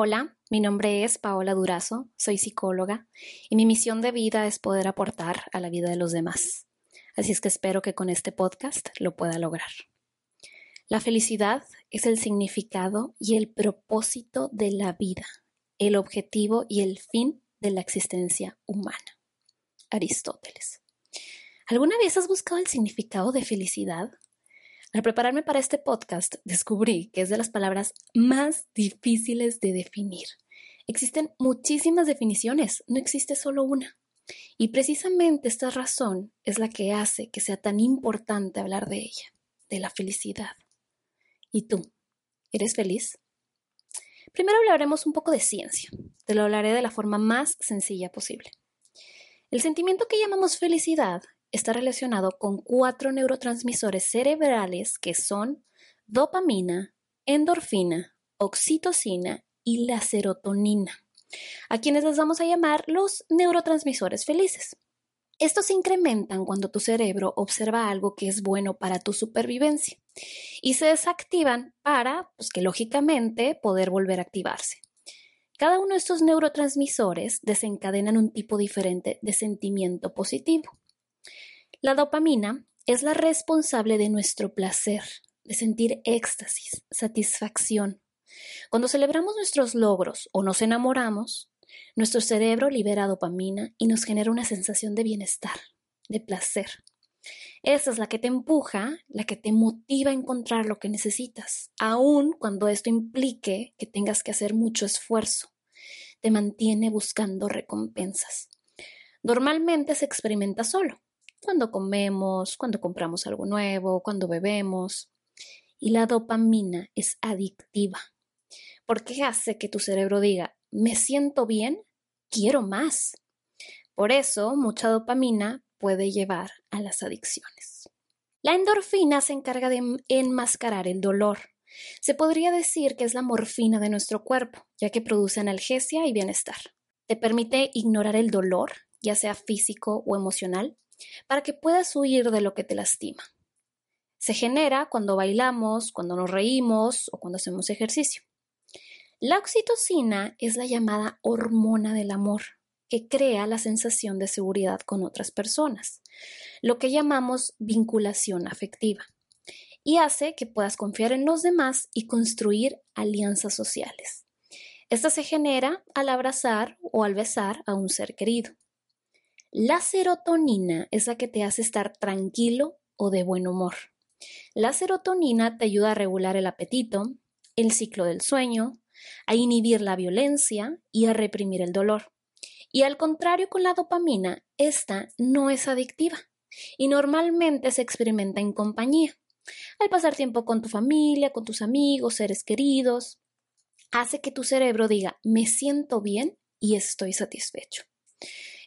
Hola, mi nombre es Paola Durazo, soy psicóloga y mi misión de vida es poder aportar a la vida de los demás. Así es que espero que con este podcast lo pueda lograr. La felicidad es el significado y el propósito de la vida, el objetivo y el fin de la existencia humana. Aristóteles. ¿Alguna vez has buscado el significado de felicidad? Al prepararme para este podcast, descubrí que es de las palabras más difíciles de definir. Existen muchísimas definiciones, no existe solo una. Y precisamente esta razón es la que hace que sea tan importante hablar de ella, de la felicidad. ¿Y tú? ¿Eres feliz? Primero hablaremos un poco de ciencia. Te lo hablaré de la forma más sencilla posible. El sentimiento que llamamos felicidad está relacionado con cuatro neurotransmisores cerebrales que son dopamina, endorfina, oxitocina y la serotonina, a quienes les vamos a llamar los neurotransmisores felices. Estos se incrementan cuando tu cerebro observa algo que es bueno para tu supervivencia y se desactivan para, pues que lógicamente, poder volver a activarse. Cada uno de estos neurotransmisores desencadenan un tipo diferente de sentimiento positivo. La dopamina es la responsable de nuestro placer, de sentir éxtasis, satisfacción. Cuando celebramos nuestros logros o nos enamoramos, nuestro cerebro libera dopamina y nos genera una sensación de bienestar, de placer. Esa es la que te empuja, la que te motiva a encontrar lo que necesitas, aun cuando esto implique que tengas que hacer mucho esfuerzo. Te mantiene buscando recompensas. Normalmente se experimenta solo, cuando comemos, cuando compramos algo nuevo, cuando bebemos. Y la dopamina es adictiva, porque hace que tu cerebro diga, me siento bien, quiero más. Por eso, mucha dopamina puede llevar a las adicciones. La endorfina se encarga de enmascarar el dolor. Se podría decir que es la morfina de nuestro cuerpo, ya que produce analgesia y bienestar. Te permite ignorar el dolor, ya sea físico o emocional, para que puedas huir de lo que te lastima. Se genera cuando bailamos, cuando nos reímos o cuando hacemos ejercicio. La oxitocina es la llamada hormona del amor, que crea la sensación de seguridad con otras personas, lo que llamamos vinculación afectiva, y hace que puedas confiar en los demás y construir alianzas sociales. Esta se genera al abrazar o al besar a un ser querido. La serotonina es la que te hace estar tranquilo o de buen humor. La serotonina te ayuda a regular el apetito, el ciclo del sueño, a inhibir la violencia y a reprimir el dolor. Y al contrario con la dopamina, esta no es adictiva y normalmente se experimenta en compañía. Al pasar tiempo con tu familia, con tus amigos, seres queridos, hace que tu cerebro diga me siento bien y estoy satisfecho.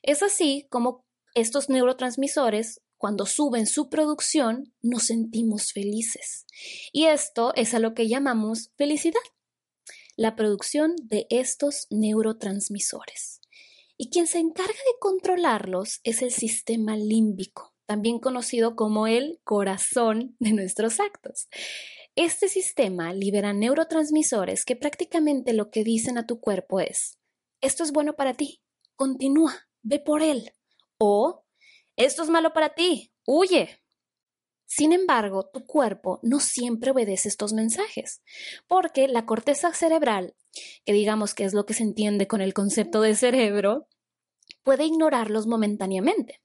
Es así como estos neurotransmisores, cuando suben su producción, nos sentimos felices. Y esto es a lo que llamamos felicidad, la producción de estos neurotransmisores. Y quien se encarga de controlarlos es el sistema límbico, también conocido como el corazón de nuestros actos. Este sistema libera neurotransmisores que prácticamente lo que dicen a tu cuerpo es, esto es bueno para ti, continúa, ve por él. O, esto es malo para ti, huye. Sin embargo, tu cuerpo no siempre obedece estos mensajes, porque la corteza cerebral, que digamos que es lo que se entiende con el concepto de cerebro, puede ignorarlos momentáneamente,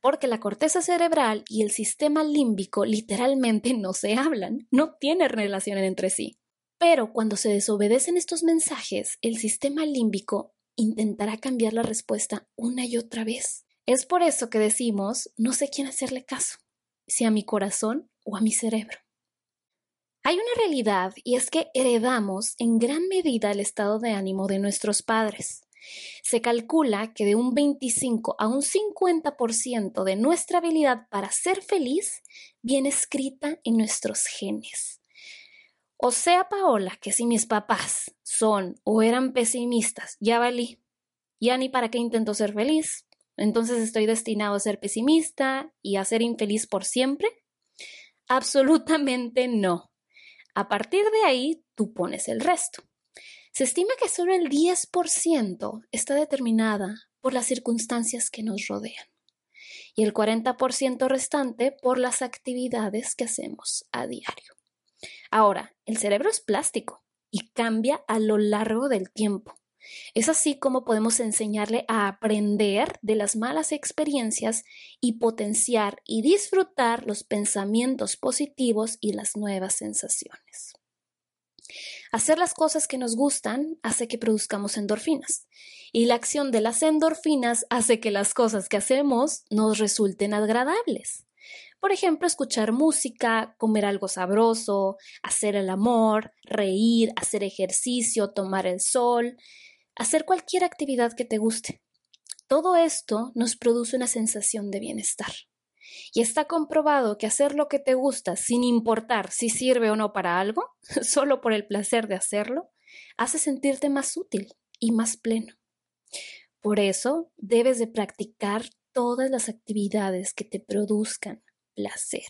porque la corteza cerebral y el sistema límbico literalmente no se hablan, no tienen relación entre sí. Pero cuando se desobedecen estos mensajes, el sistema límbico intentará cambiar la respuesta una y otra vez. Es por eso que decimos, no sé quién hacerle caso, si a mi corazón o a mi cerebro. Hay una realidad y es que heredamos en gran medida el estado de ánimo de nuestros padres. Se calcula que de un 25 a un 50% de nuestra habilidad para ser feliz viene escrita en nuestros genes. O sea, Paola, que si mis papás son o eran pesimistas, ya valí. Ya ni para qué intento ser feliz. Entonces estoy destinado a ser pesimista y a ser infeliz por siempre. Absolutamente no. A partir de ahí, tú pones el resto. Se estima que solo el 10% está determinada por las circunstancias que nos rodean y el 40% restante por las actividades que hacemos a diario. Ahora, el cerebro es plástico y cambia a lo largo del tiempo. Es así como podemos enseñarle a aprender de las malas experiencias y potenciar y disfrutar los pensamientos positivos y las nuevas sensaciones. Hacer las cosas que nos gustan hace que produzcamos endorfinas y la acción de las endorfinas hace que las cosas que hacemos nos resulten agradables. Por ejemplo, escuchar música, comer algo sabroso, hacer el amor, reír, hacer ejercicio, tomar el sol, hacer cualquier actividad que te guste. Todo esto nos produce una sensación de bienestar. Y está comprobado que hacer lo que te gusta, sin importar si sirve o no para algo, solo por el placer de hacerlo, hace sentirte más útil y más pleno. Por eso debes de practicar todas las actividades que te produzcan placer.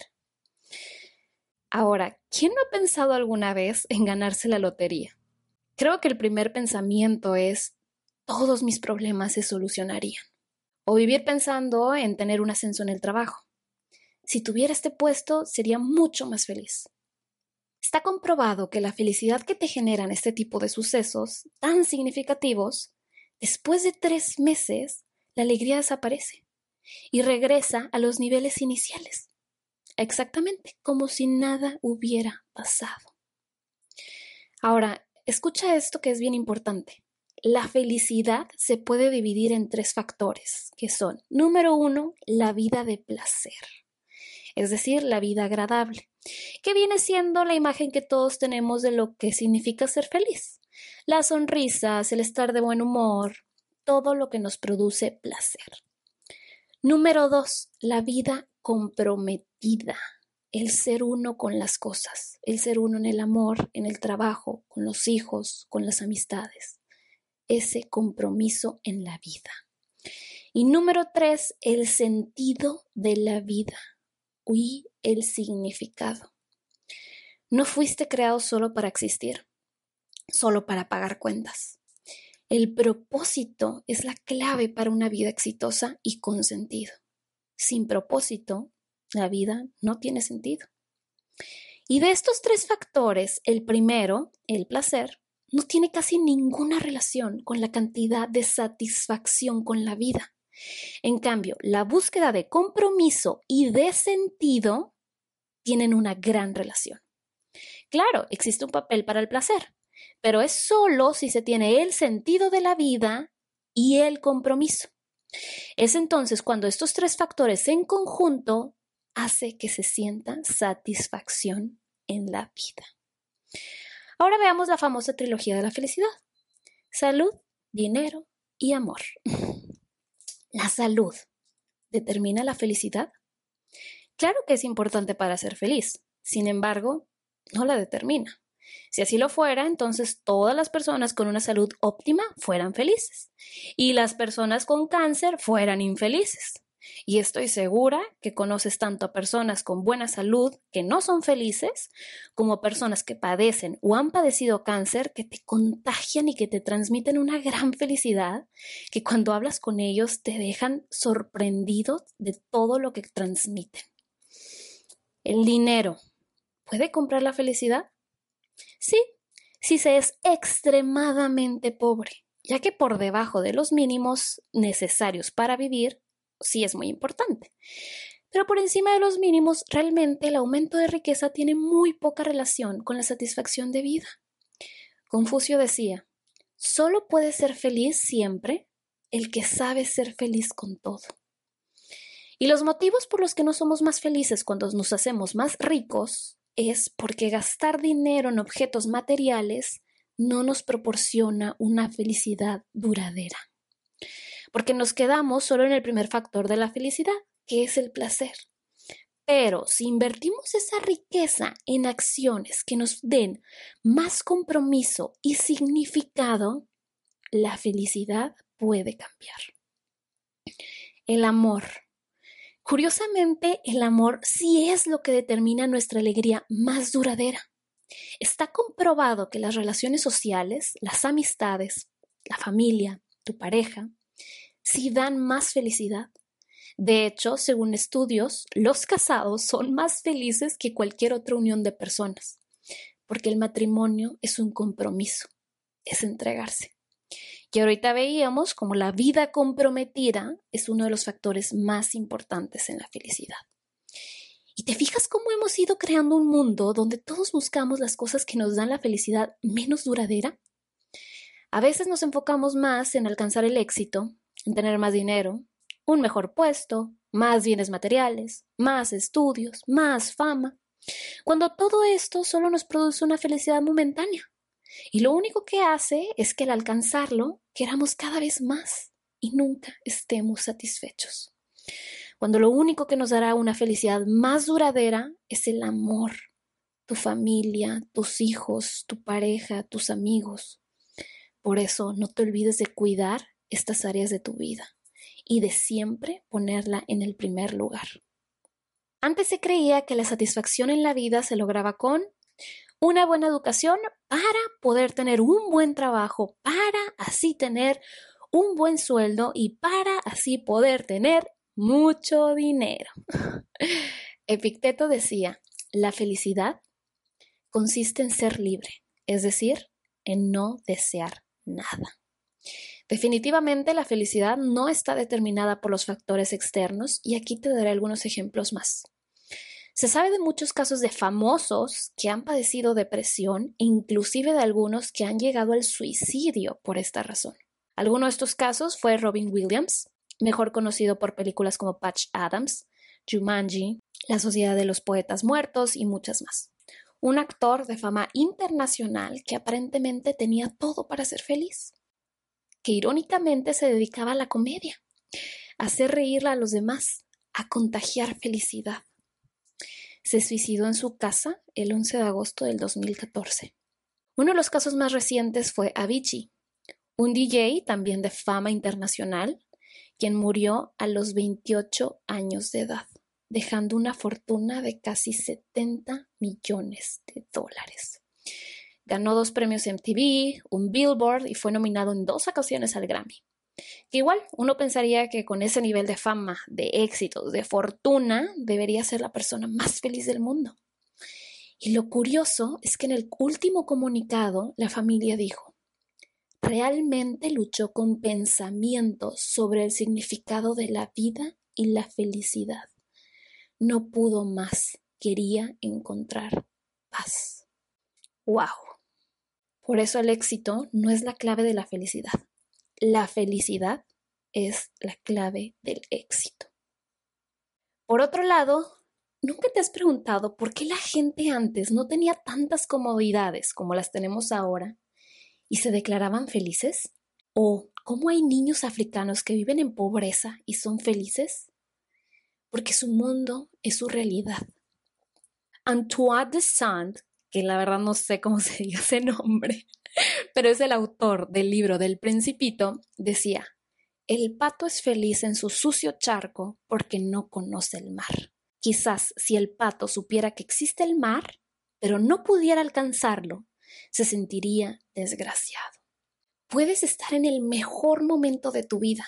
Ahora, ¿quién no ha pensado alguna vez en ganarse la lotería? Creo que el primer pensamiento es, todos mis problemas se solucionarían. O vivir pensando en tener un ascenso en el trabajo. Si tuviera este puesto, sería mucho más feliz. Está comprobado que la felicidad que te generan este tipo de sucesos tan significativos, después de tres meses, la alegría desaparece y regresa a los niveles iniciales, exactamente como si nada hubiera pasado. Ahora, Escucha esto que es bien importante. La felicidad se puede dividir en tres factores, que son, número uno, la vida de placer, es decir, la vida agradable, que viene siendo la imagen que todos tenemos de lo que significa ser feliz. Las sonrisas, el estar de buen humor, todo lo que nos produce placer. Número dos, la vida comprometida el ser uno con las cosas, el ser uno en el amor, en el trabajo, con los hijos, con las amistades. Ese compromiso en la vida. Y número tres, el sentido de la vida y el significado. No fuiste creado solo para existir, solo para pagar cuentas. El propósito es la clave para una vida exitosa y con sentido. Sin propósito, la vida no tiene sentido. Y de estos tres factores, el primero, el placer, no tiene casi ninguna relación con la cantidad de satisfacción con la vida. En cambio, la búsqueda de compromiso y de sentido tienen una gran relación. Claro, existe un papel para el placer, pero es solo si se tiene el sentido de la vida y el compromiso. Es entonces cuando estos tres factores en conjunto hace que se sienta satisfacción en la vida. Ahora veamos la famosa trilogía de la felicidad. Salud, dinero y amor. La salud determina la felicidad. Claro que es importante para ser feliz, sin embargo, no la determina. Si así lo fuera, entonces todas las personas con una salud óptima fueran felices y las personas con cáncer fueran infelices. Y estoy segura que conoces tanto a personas con buena salud que no son felices, como personas que padecen o han padecido cáncer que te contagian y que te transmiten una gran felicidad, que cuando hablas con ellos te dejan sorprendidos de todo lo que transmiten. El dinero, ¿puede comprar la felicidad? Sí, si se es extremadamente pobre, ya que por debajo de los mínimos necesarios para vivir sí es muy importante. Pero por encima de los mínimos, realmente el aumento de riqueza tiene muy poca relación con la satisfacción de vida. Confucio decía, solo puede ser feliz siempre el que sabe ser feliz con todo. Y los motivos por los que no somos más felices cuando nos hacemos más ricos es porque gastar dinero en objetos materiales no nos proporciona una felicidad duradera porque nos quedamos solo en el primer factor de la felicidad, que es el placer. Pero si invertimos esa riqueza en acciones que nos den más compromiso y significado, la felicidad puede cambiar. El amor. Curiosamente, el amor sí es lo que determina nuestra alegría más duradera. Está comprobado que las relaciones sociales, las amistades, la familia, tu pareja, sí dan más felicidad. De hecho, según estudios, los casados son más felices que cualquier otra unión de personas, porque el matrimonio es un compromiso, es entregarse. Y ahorita veíamos como la vida comprometida es uno de los factores más importantes en la felicidad. Y te fijas cómo hemos ido creando un mundo donde todos buscamos las cosas que nos dan la felicidad menos duradera. A veces nos enfocamos más en alcanzar el éxito, en tener más dinero, un mejor puesto, más bienes materiales, más estudios, más fama, cuando todo esto solo nos produce una felicidad momentánea. Y lo único que hace es que al alcanzarlo queramos cada vez más y nunca estemos satisfechos cuando lo único que nos dará una felicidad más duradera es el amor, tu familia, tus hijos, tu pareja, tus amigos. Por eso no te olvides de cuidar estas áreas de tu vida y de siempre ponerla en el primer lugar. Antes se creía que la satisfacción en la vida se lograba con una buena educación para poder tener un buen trabajo, para así tener un buen sueldo y para así poder tener mucho dinero. Epicteto decía, la felicidad consiste en ser libre, es decir, en no desear nada. Definitivamente la felicidad no está determinada por los factores externos y aquí te daré algunos ejemplos más. Se sabe de muchos casos de famosos que han padecido depresión e inclusive de algunos que han llegado al suicidio por esta razón. Alguno de estos casos fue Robin Williams, mejor conocido por películas como Patch Adams, Jumanji, La Sociedad de los Poetas Muertos y muchas más. Un actor de fama internacional que aparentemente tenía todo para ser feliz, que irónicamente se dedicaba a la comedia, a hacer reír a los demás, a contagiar felicidad. Se suicidó en su casa el 11 de agosto del 2014. Uno de los casos más recientes fue Avicii, un DJ también de fama internacional, quien murió a los 28 años de edad, dejando una fortuna de casi 70 millones de dólares. Ganó dos premios MTV, un Billboard y fue nominado en dos ocasiones al Grammy. Que igual uno pensaría que con ese nivel de fama, de éxito, de fortuna, debería ser la persona más feliz del mundo. Y lo curioso es que en el último comunicado la familia dijo, realmente luchó con pensamientos sobre el significado de la vida y la felicidad. No pudo más, quería encontrar paz. ¡Wow! Por eso el éxito no es la clave de la felicidad. La felicidad es la clave del éxito. Por otro lado, ¿nunca te has preguntado por qué la gente antes no tenía tantas comodidades como las tenemos ahora y se declaraban felices? ¿O cómo hay niños africanos que viven en pobreza y son felices? Porque su mundo es su realidad. Antoine de Saint, que la verdad no sé cómo se dice ese nombre, pero es el autor del libro del Principito, decía, el pato es feliz en su sucio charco porque no conoce el mar. Quizás si el pato supiera que existe el mar, pero no pudiera alcanzarlo, se sentiría desgraciado. Puedes estar en el mejor momento de tu vida,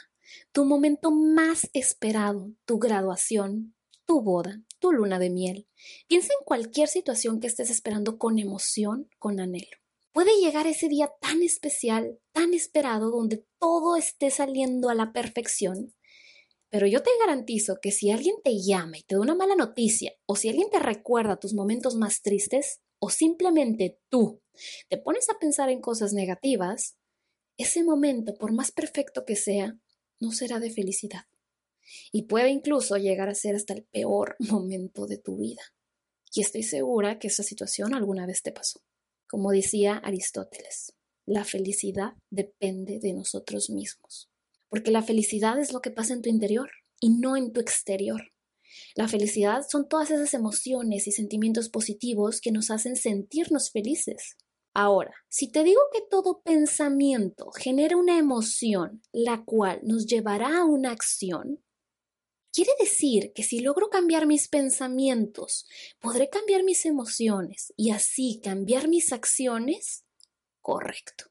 tu momento más esperado, tu graduación, tu boda, tu luna de miel. Piensa en cualquier situación que estés esperando con emoción, con anhelo. Puede llegar ese día tan especial, tan esperado, donde todo esté saliendo a la perfección. Pero yo te garantizo que si alguien te llama y te da una mala noticia, o si alguien te recuerda tus momentos más tristes, o simplemente tú te pones a pensar en cosas negativas, ese momento, por más perfecto que sea, no será de felicidad. Y puede incluso llegar a ser hasta el peor momento de tu vida. Y estoy segura que esa situación alguna vez te pasó. Como decía Aristóteles, la felicidad depende de nosotros mismos. Porque la felicidad es lo que pasa en tu interior y no en tu exterior. La felicidad son todas esas emociones y sentimientos positivos que nos hacen sentirnos felices. Ahora, si te digo que todo pensamiento genera una emoción, la cual nos llevará a una acción, quiere decir que si logro cambiar mis pensamientos, podré cambiar mis emociones y así cambiar mis acciones. Correcto.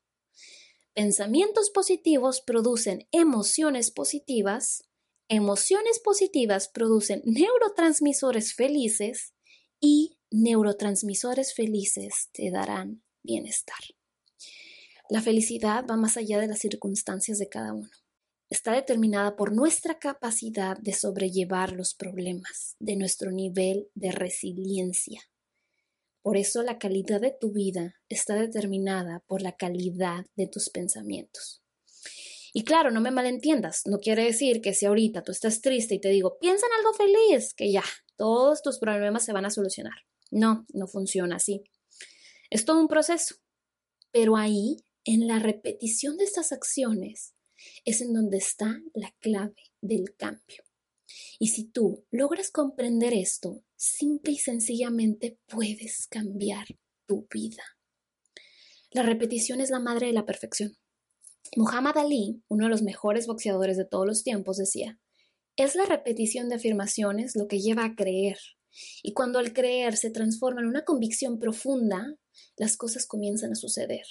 Pensamientos positivos producen emociones positivas, emociones positivas producen neurotransmisores felices y neurotransmisores felices te darán bienestar. La felicidad va más allá de las circunstancias de cada uno. Está determinada por nuestra capacidad de sobrellevar los problemas, de nuestro nivel de resiliencia. Por eso la calidad de tu vida está determinada por la calidad de tus pensamientos. Y claro, no me malentiendas, no quiere decir que si ahorita tú estás triste y te digo, piensa en algo feliz, que ya, todos tus problemas se van a solucionar. No, no funciona así. Es todo un proceso. Pero ahí, en la repetición de estas acciones, es en donde está la clave del cambio. Y si tú logras comprender esto, simple y sencillamente puedes cambiar tu vida. La repetición es la madre de la perfección. Muhammad Ali, uno de los mejores boxeadores de todos los tiempos, decía, es la repetición de afirmaciones lo que lleva a creer. Y cuando el creer se transforma en una convicción profunda, las cosas comienzan a suceder.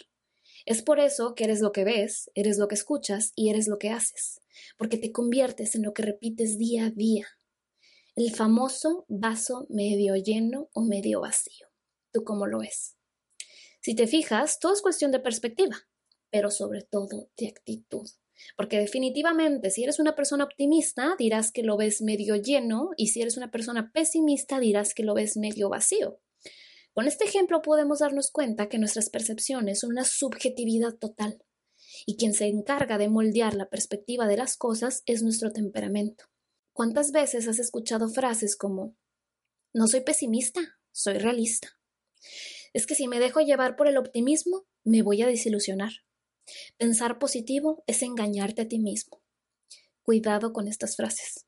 Es por eso que eres lo que ves, eres lo que escuchas y eres lo que haces, porque te conviertes en lo que repites día a día. El famoso vaso medio lleno o medio vacío. ¿Tú cómo lo ves? Si te fijas, todo es cuestión de perspectiva, pero sobre todo de actitud. Porque definitivamente, si eres una persona optimista, dirás que lo ves medio lleno y si eres una persona pesimista, dirás que lo ves medio vacío. Con este ejemplo podemos darnos cuenta que nuestras percepciones son una subjetividad total y quien se encarga de moldear la perspectiva de las cosas es nuestro temperamento. ¿Cuántas veces has escuchado frases como no soy pesimista, soy realista? Es que si me dejo llevar por el optimismo, me voy a desilusionar. Pensar positivo es engañarte a ti mismo. Cuidado con estas frases.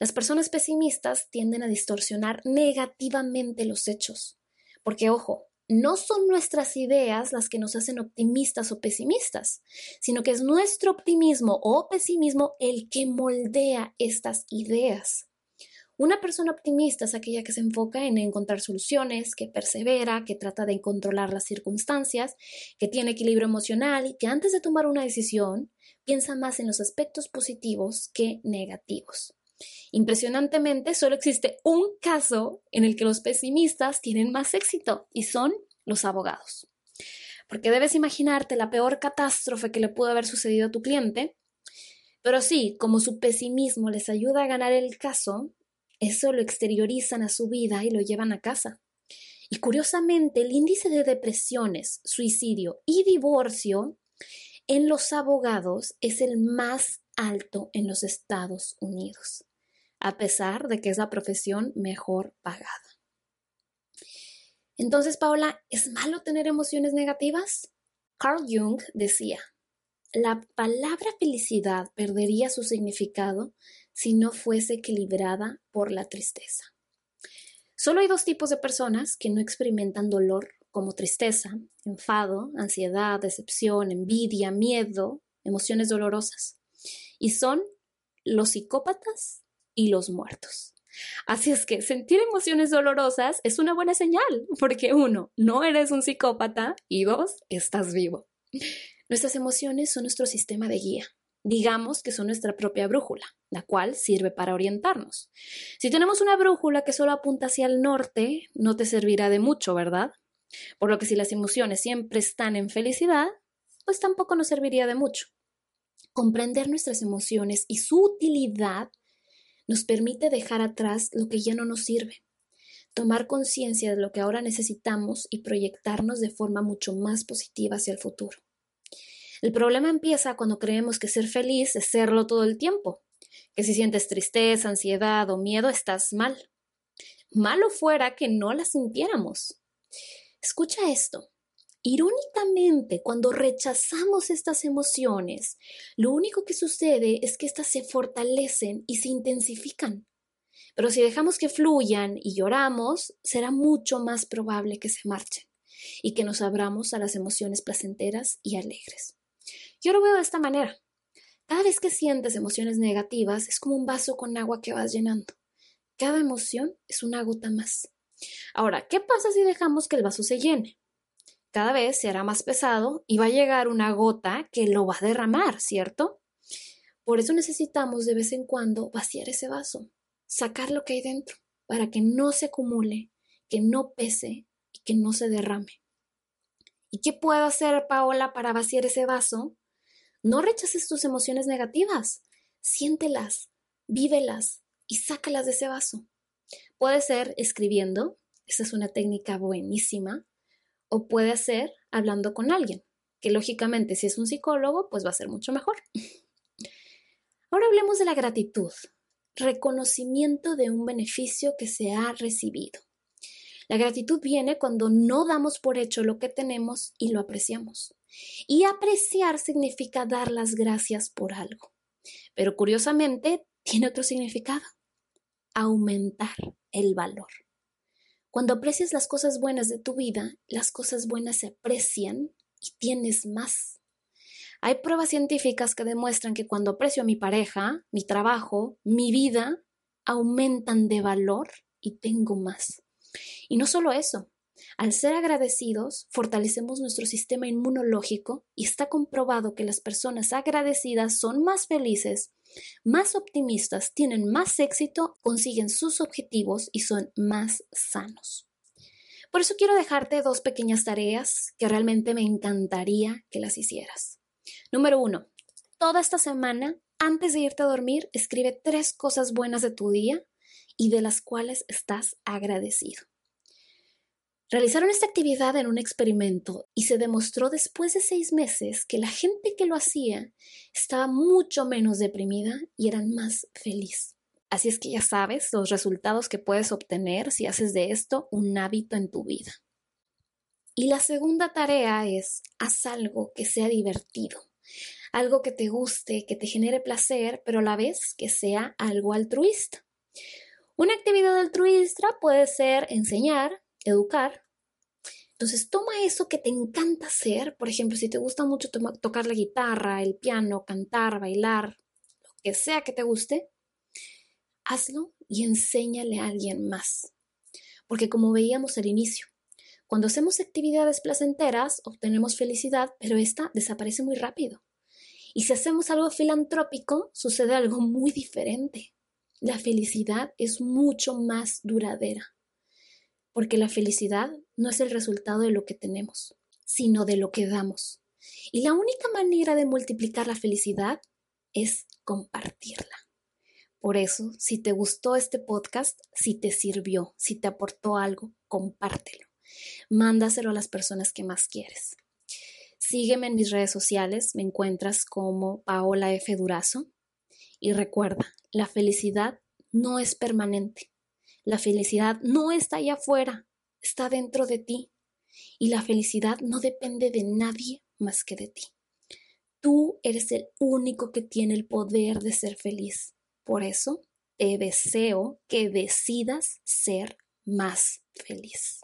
Las personas pesimistas tienden a distorsionar negativamente los hechos, porque ojo, no son nuestras ideas las que nos hacen optimistas o pesimistas, sino que es nuestro optimismo o pesimismo el que moldea estas ideas. Una persona optimista es aquella que se enfoca en encontrar soluciones, que persevera, que trata de controlar las circunstancias, que tiene equilibrio emocional y que antes de tomar una decisión piensa más en los aspectos positivos que negativos. Impresionantemente, solo existe un caso en el que los pesimistas tienen más éxito y son los abogados. Porque debes imaginarte la peor catástrofe que le pudo haber sucedido a tu cliente, pero sí, como su pesimismo les ayuda a ganar el caso, eso lo exteriorizan a su vida y lo llevan a casa. Y curiosamente, el índice de depresiones, suicidio y divorcio en los abogados es el más alto en los Estados Unidos, a pesar de que es la profesión mejor pagada. Entonces, Paola, ¿es malo tener emociones negativas? Carl Jung decía, la palabra felicidad perdería su significado si no fuese equilibrada por la tristeza. Solo hay dos tipos de personas que no experimentan dolor como tristeza, enfado, ansiedad, decepción, envidia, miedo, emociones dolorosas. Y son los psicópatas y los muertos. Así es que sentir emociones dolorosas es una buena señal, porque uno, no eres un psicópata y dos, estás vivo. Nuestras emociones son nuestro sistema de guía. Digamos que son nuestra propia brújula, la cual sirve para orientarnos. Si tenemos una brújula que solo apunta hacia el norte, no te servirá de mucho, ¿verdad? Por lo que si las emociones siempre están en felicidad, pues tampoco nos serviría de mucho. Comprender nuestras emociones y su utilidad nos permite dejar atrás lo que ya no nos sirve, tomar conciencia de lo que ahora necesitamos y proyectarnos de forma mucho más positiva hacia el futuro. El problema empieza cuando creemos que ser feliz es serlo todo el tiempo, que si sientes tristeza, ansiedad o miedo estás mal. Malo fuera que no la sintiéramos. Escucha esto. Irónicamente, cuando rechazamos estas emociones, lo único que sucede es que éstas se fortalecen y se intensifican. Pero si dejamos que fluyan y lloramos, será mucho más probable que se marchen y que nos abramos a las emociones placenteras y alegres. Yo lo veo de esta manera. Cada vez que sientes emociones negativas es como un vaso con agua que vas llenando. Cada emoción es una gota más. Ahora, ¿qué pasa si dejamos que el vaso se llene? Cada vez se hará más pesado y va a llegar una gota que lo va a derramar, ¿cierto? Por eso necesitamos de vez en cuando vaciar ese vaso, sacar lo que hay dentro, para que no se acumule, que no pese y que no se derrame. ¿Y qué puedo hacer, Paola, para vaciar ese vaso? No rechaces tus emociones negativas, siéntelas, vívelas y sácalas de ese vaso. Puede ser escribiendo, esa es una técnica buenísima, o puede ser hablando con alguien, que lógicamente si es un psicólogo, pues va a ser mucho mejor. Ahora hablemos de la gratitud, reconocimiento de un beneficio que se ha recibido. La gratitud viene cuando no damos por hecho lo que tenemos y lo apreciamos. Y apreciar significa dar las gracias por algo. Pero curiosamente tiene otro significado, aumentar el valor. Cuando aprecias las cosas buenas de tu vida, las cosas buenas se aprecian y tienes más. Hay pruebas científicas que demuestran que cuando aprecio a mi pareja, mi trabajo, mi vida, aumentan de valor y tengo más. Y no solo eso, al ser agradecidos, fortalecemos nuestro sistema inmunológico y está comprobado que las personas agradecidas son más felices, más optimistas, tienen más éxito, consiguen sus objetivos y son más sanos. Por eso quiero dejarte dos pequeñas tareas que realmente me encantaría que las hicieras. Número uno, toda esta semana, antes de irte a dormir, escribe tres cosas buenas de tu día y de las cuales estás agradecido. Realizaron esta actividad en un experimento y se demostró después de seis meses que la gente que lo hacía estaba mucho menos deprimida y eran más feliz. Así es que ya sabes los resultados que puedes obtener si haces de esto un hábito en tu vida. Y la segunda tarea es haz algo que sea divertido, algo que te guste, que te genere placer, pero a la vez que sea algo altruista. Una actividad altruista puede ser enseñar, educar. Entonces toma eso que te encanta hacer, por ejemplo, si te gusta mucho tocar la guitarra, el piano, cantar, bailar, lo que sea que te guste, hazlo y enséñale a alguien más. Porque como veíamos al inicio, cuando hacemos actividades placenteras obtenemos felicidad, pero esta desaparece muy rápido. Y si hacemos algo filantrópico, sucede algo muy diferente. La felicidad es mucho más duradera porque la felicidad no es el resultado de lo que tenemos, sino de lo que damos. Y la única manera de multiplicar la felicidad es compartirla. Por eso, si te gustó este podcast, si te sirvió, si te aportó algo, compártelo. Mándaselo a las personas que más quieres. Sígueme en mis redes sociales, me encuentras como Paola F. Durazo. Y recuerda, la felicidad no es permanente. La felicidad no está allá afuera, está dentro de ti. Y la felicidad no depende de nadie más que de ti. Tú eres el único que tiene el poder de ser feliz. Por eso te deseo que decidas ser más feliz.